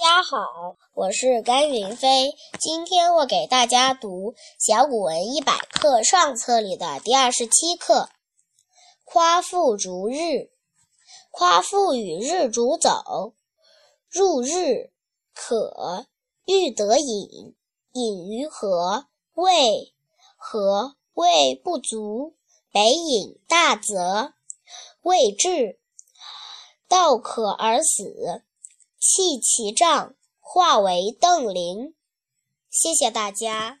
大家好，我是甘云飞。今天我给大家读《小古文一百课上册》里的第二十七课《夸父逐日》。夸父与日逐走，入日可欲得饮，饮于何？未何？未不足，北饮大泽，未至，道可而死。弃其杖，化为邓林。谢谢大家。